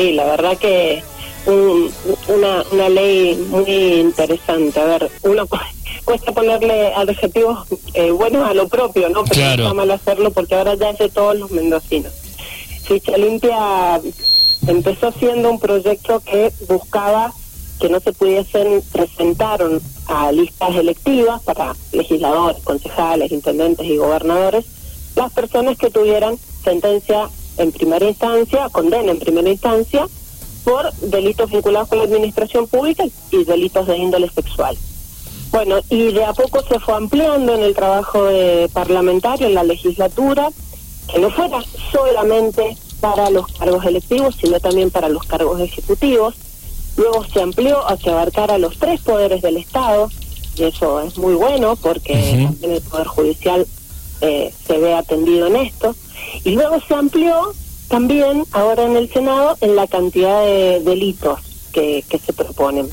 sí, la verdad que una, una ley muy interesante. A ver, uno cuesta ponerle adjetivos eh, buenos a lo propio, ¿no? Pero Claro. está mal hacerlo porque ahora ya es de todos los mendocinos. Ficha Limpia empezó siendo un proyecto que buscaba que no se pudiesen presentar a listas electivas para legisladores, concejales, intendentes y gobernadores las personas que tuvieran sentencia en primera instancia, condena en primera instancia, por delitos vinculados con la administración pública y delitos de índole sexual. Bueno, y de a poco se fue ampliando en el trabajo de parlamentario, en la legislatura, que no fuera solamente para los cargos electivos, sino también para los cargos ejecutivos. Luego se amplió a que abarcara los tres poderes del Estado, y eso es muy bueno porque Ujú. también el Poder Judicial eh, se ve atendido en esto. Y luego se amplió también ahora en el Senado en la cantidad de delitos que, que se proponen.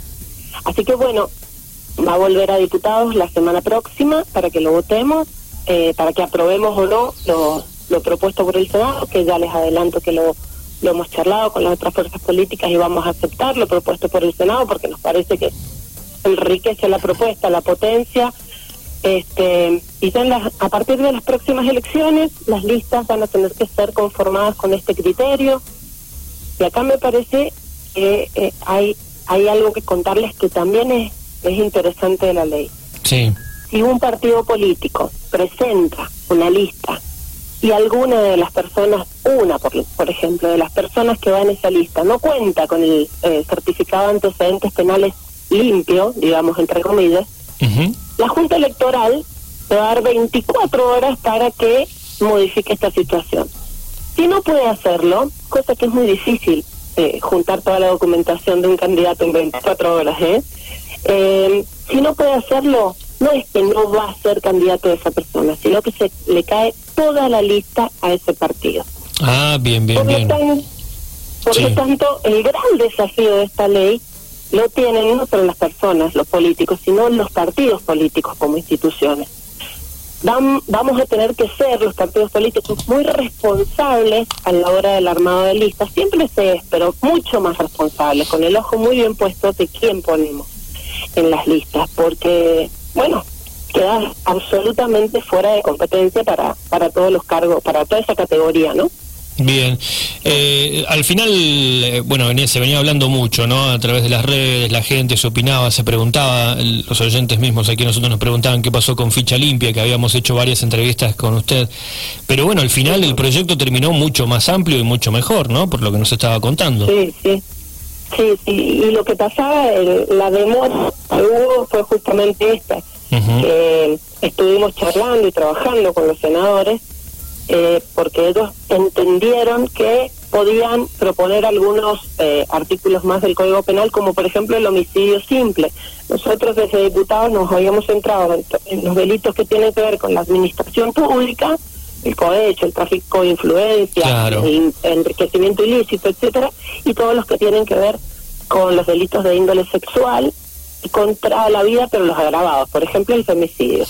Así que bueno, va a volver a diputados la semana próxima para que lo votemos, eh, para que aprobemos o no lo, lo propuesto por el Senado, que ya les adelanto que lo, lo hemos charlado con las otras fuerzas políticas y vamos a aceptar lo propuesto por el Senado porque nos parece que enriquece la propuesta, la potencia. Este, y ya en las- a partir de las próximas elecciones, las listas van a tener que ser conformadas con este criterio. Y acá me parece que eh, hay, hay algo que contarles que también es, es interesante de la ley. Sí. Si un partido político presenta una lista y alguna de las personas, una por, por ejemplo, de las personas que va en esa lista, no cuenta con el eh, certificado de antecedentes penales limpio, digamos, entre comillas. La Junta Electoral va a dar 24 horas para que modifique esta situación. Si no puede hacerlo, cosa que es muy difícil eh, juntar toda la documentación de un candidato en 24 horas, ¿eh? Eh, si no puede hacerlo, no es que no va a ser candidato de esa persona, sino que se le cae toda la lista a ese partido. Ah, bien, bien, Por lo, bien. tan- por Sí. lo tanto, el gran desafío de esta ley lo tienen no solo las personas, los políticos, sino los partidos políticos como instituciones. Vam- vamos a tener que ser los partidos políticos muy responsables a la hora del armado de listas. Siempre se es, pero mucho más responsables, con el ojo muy bien puesto de quién ponemos en las listas, porque, bueno, queda absolutamente fuera de competencia para, para todos los cargos, para toda esa categoría, ¿no? Bien. Eh, al final, eh, bueno, venía- se venía hablando mucho, ¿no? A través de las redes, la gente se opinaba, se preguntaba, el- los oyentes mismos aquí nosotros nos preguntaban qué pasó con Ficha Limpia, que habíamos hecho varias entrevistas con usted. Pero bueno, al final el proyecto terminó mucho más amplio y mucho mejor, ¿no? Por lo que nos estaba contando. Sí, sí. Sí, sí. Y lo que pasaba, el- la demora que hubo fue justamente esta. Que estuvimos charlando y trabajando con los senadores eh, porque ellos entendieron que podían proponer algunos eh, artículos más del Código Penal, como por ejemplo el homicidio simple. Nosotros desde diputados nos habíamos centrado en, los delitos que tienen que ver con la administración pública, el cohecho, el tráfico de influencia, Claro. el enriquecimiento ilícito, etcétera, y todos los que tienen que ver con los delitos de índole sexual contra la vida, pero los agravados, por ejemplo, el femicidio.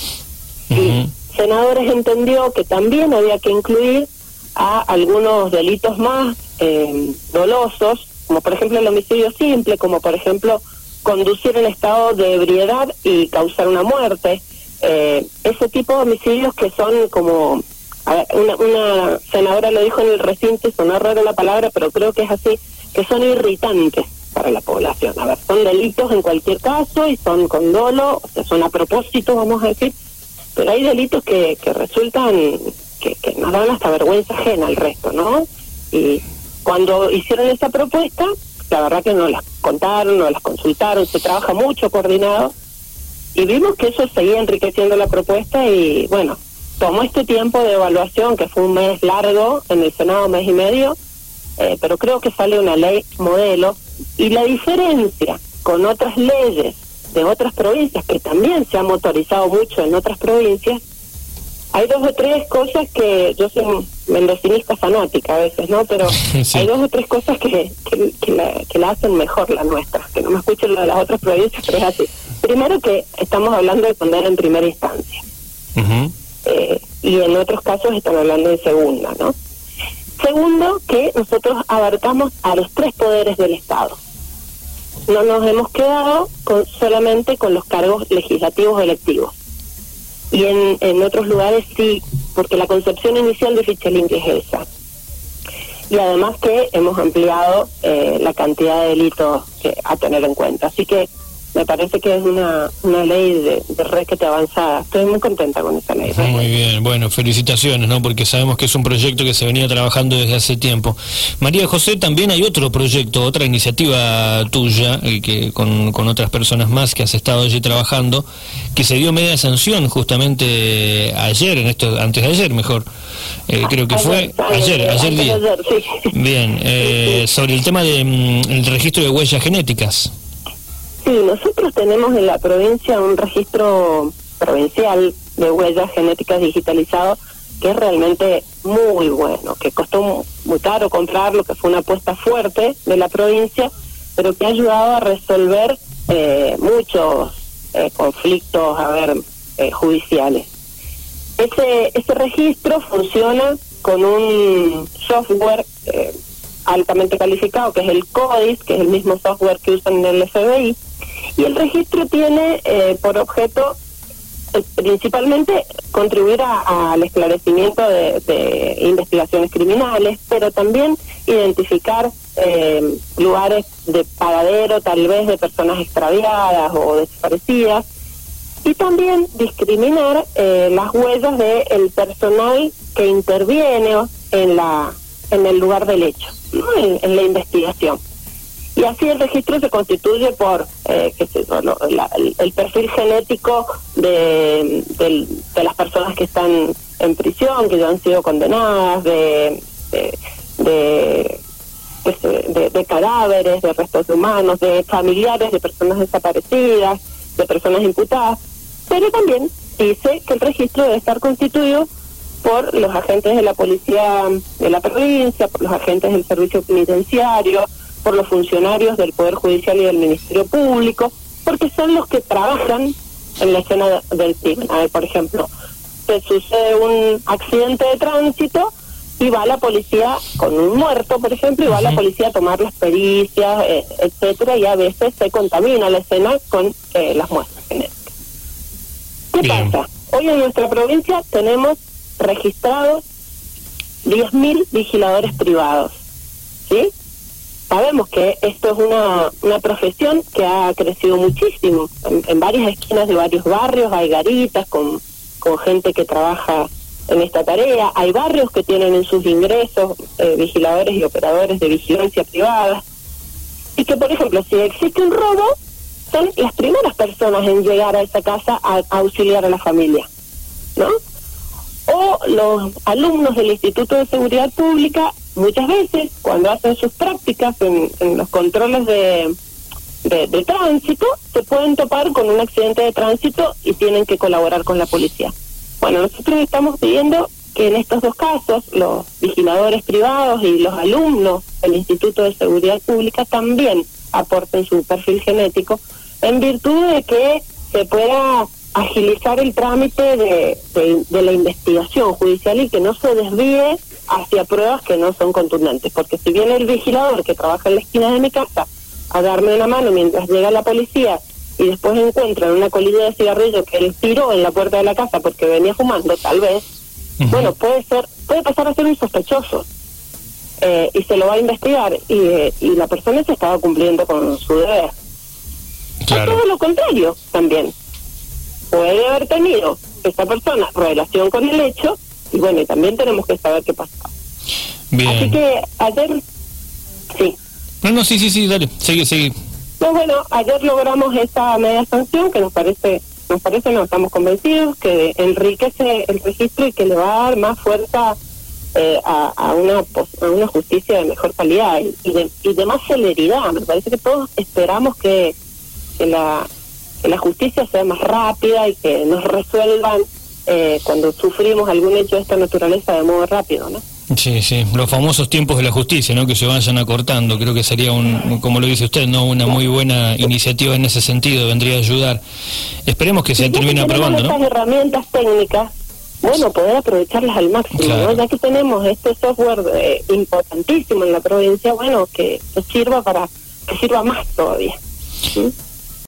Ujú. Senadores entendió que también había que incluir a algunos delitos más eh, dolosos, como por ejemplo el homicidio simple, como por ejemplo conducir en estado de ebriedad y causar una muerte. Eh, ese tipo de homicidios que son como, una, una senadora lo dijo en el recinto, sonó raro la palabra, pero creo que es así, que son irritantes para la población. A ver, son delitos en cualquier caso y son con dolo, o sea, son a propósito, vamos a decir, pero hay delitos que, que resultan, que, nos dan hasta vergüenza ajena al resto, ¿no? Y cuando hicieron esa propuesta, la verdad que no las contaron, no las consultaron, se trabaja mucho coordinado y vimos que eso seguía enriqueciendo la propuesta y bueno, tomó este tiempo de evaluación, que fue un mes largo, en el Senado mes y medio, eh, pero creo que sale una ley modelo y la diferencia con otras leyes de otras provincias, que también se ha motorizado mucho en otras provincias, hay dos o tres cosas que yo soy mendocinista fanática a veces, ¿no? Pero Sí. hay dos o tres cosas que, que, que la, que la hacen mejor la nuestra, que no me escuchen lo de las otras provincias, pero es así. Primero que estamos hablando de condena en primera instancia eh, y en otros casos están hablando en segunda, ¿no? Segundo, que nosotros abarcamos a los tres poderes del Estado. No nos hemos quedado con, solamente con los cargos legislativos electivos. Y en, en otros lugares sí, porque la concepción inicial de ficha es esa. Y además que hemos ampliado eh, la cantidad de delitos que, a tener en cuenta. Así que me parece que es una, una ley de, de te avanzada. Estoy muy contenta con esa ley. Muy bien, bueno, felicitaciones, ¿no? Porque sabemos que es un proyecto que se venía trabajando desde hace tiempo. María José, también hay otro proyecto, otra iniciativa tuya, eh, que con, con otras personas más que has estado allí trabajando, que se dio media sanción justamente ayer, en esto, antes de ayer mejor. Eh, creo que fue ayer, ayer día. Bien, eh, sobre el tema del mm, registro de huellas genéticas. Sí, nosotros tenemos en la provincia un registro provincial de huellas genéticas digitalizado que es realmente muy bueno, que costó muy caro comprarlo, que fue una apuesta fuerte de la provincia, pero que ha ayudado a resolver eh, muchos eh, conflictos, a ver, eh, judiciales. Ese, ese registro funciona con un software altamente calificado, que es el CODIS, que es el mismo software que usan en el FBI, y el registro tiene eh, por objeto eh, principalmente contribuir al esclarecimiento de, investigaciones criminales, pero también identificar eh, lugares de paradero, tal vez de personas extraviadas o desaparecidas, y también discriminar las huellas del personal que interviene en la en el lugar del hecho, en la investigación. Y así el registro se constituye por eh, qué sé el, perfil genético de, las personas que están en prisión, que ya han sido condenadas, de, de, de, cadáveres, de restos humanos, de familiares de personas desaparecidas, de personas imputadas. Pero también dice que el registro debe estar constituido por los agentes de la policía de la provincia, por los agentes del servicio penitenciario, por los funcionarios del Poder Judicial y del Ministerio Público, porque son los que trabajan en la escena del crimen. A ver, por ejemplo, se sucede un accidente de tránsito y va la policía con un muerto, por ejemplo, y va la policía a tomar las pericias, eh, etcétera, y a veces se contamina la escena con eh, las muestras genéticas. ¿Qué pasa? Hoy en nuestra provincia tenemos registrados 10.000 vigiladores privados, ¿sí? Sabemos que esto es una, una profesión que ha crecido muchísimo. En, varias esquinas de varios barrios hay garitas con, con gente que trabaja en esta tarea. Hay barrios que tienen en sus ingresos eh, vigiladores y operadores de vigilancia privada. Y que, por ejemplo, si existe un robo, son las primeras personas en llegar a esa casa a, a auxiliar a la familia. ¿No? O los alumnos del Instituto de Seguridad Pública muchas veces cuando hacen sus prácticas en, los controles de, de, tránsito, se pueden topar con un accidente de tránsito y tienen que colaborar con la policía. Bueno, nosotros estamos pidiendo que en estos dos casos, los vigiladores privados y los alumnos del Instituto de Seguridad Pública también aporten su perfil genético, en virtud de que se pueda agilizar el trámite de, de la investigación judicial y que no se desvíe hacia pruebas que no son contundentes. Porque si viene el vigilador que trabaja en la esquina de mi casa a darme una mano mientras llega la policía y después encuentran una colilla de cigarrillo que él tiró en la puerta de la casa porque venía fumando, tal vez, bueno, puede ser, puede pasar a ser un sospechoso. Eh, y se lo va a investigar y, y la persona se estaba cumpliendo con su deber. Claro. todo lo contrario también. Puede haber tenido esta persona relación con el hecho y bueno, y también tenemos que saber qué pasa. Bien. Así que ayer, sí. No, no, sí, sí, sí, dale, sigue, sigue. Pues bueno, ayer logramos esta media sanción que nos parece, nos parece, no estamos convencidos, que enriquece el registro y que le va a dar más fuerza eh, a, a, una, a una justicia de mejor calidad y, de, y de más celeridad. Me parece que todos esperamos que, que, la, que la justicia sea más rápida y que nos resuelvan eh, cuando sufrimos algún hecho de esta naturaleza de modo rápido, ¿no? Sí, sí, los famosos tiempos de la justicia, ¿no? Que se vayan acortando. Creo que sería, un, como lo dice usted, ¿no? Una muy buena iniciativa en ese sentido, vendría a ayudar. Esperemos que se termine aprobando, ¿no? herramientas técnicas bueno, poder aprovecharlas al máximo, ¿no? Ya que tenemos este software eh, importantísimo en la provincia, bueno, que, que sirva para que sirva más todavía. ¿sí?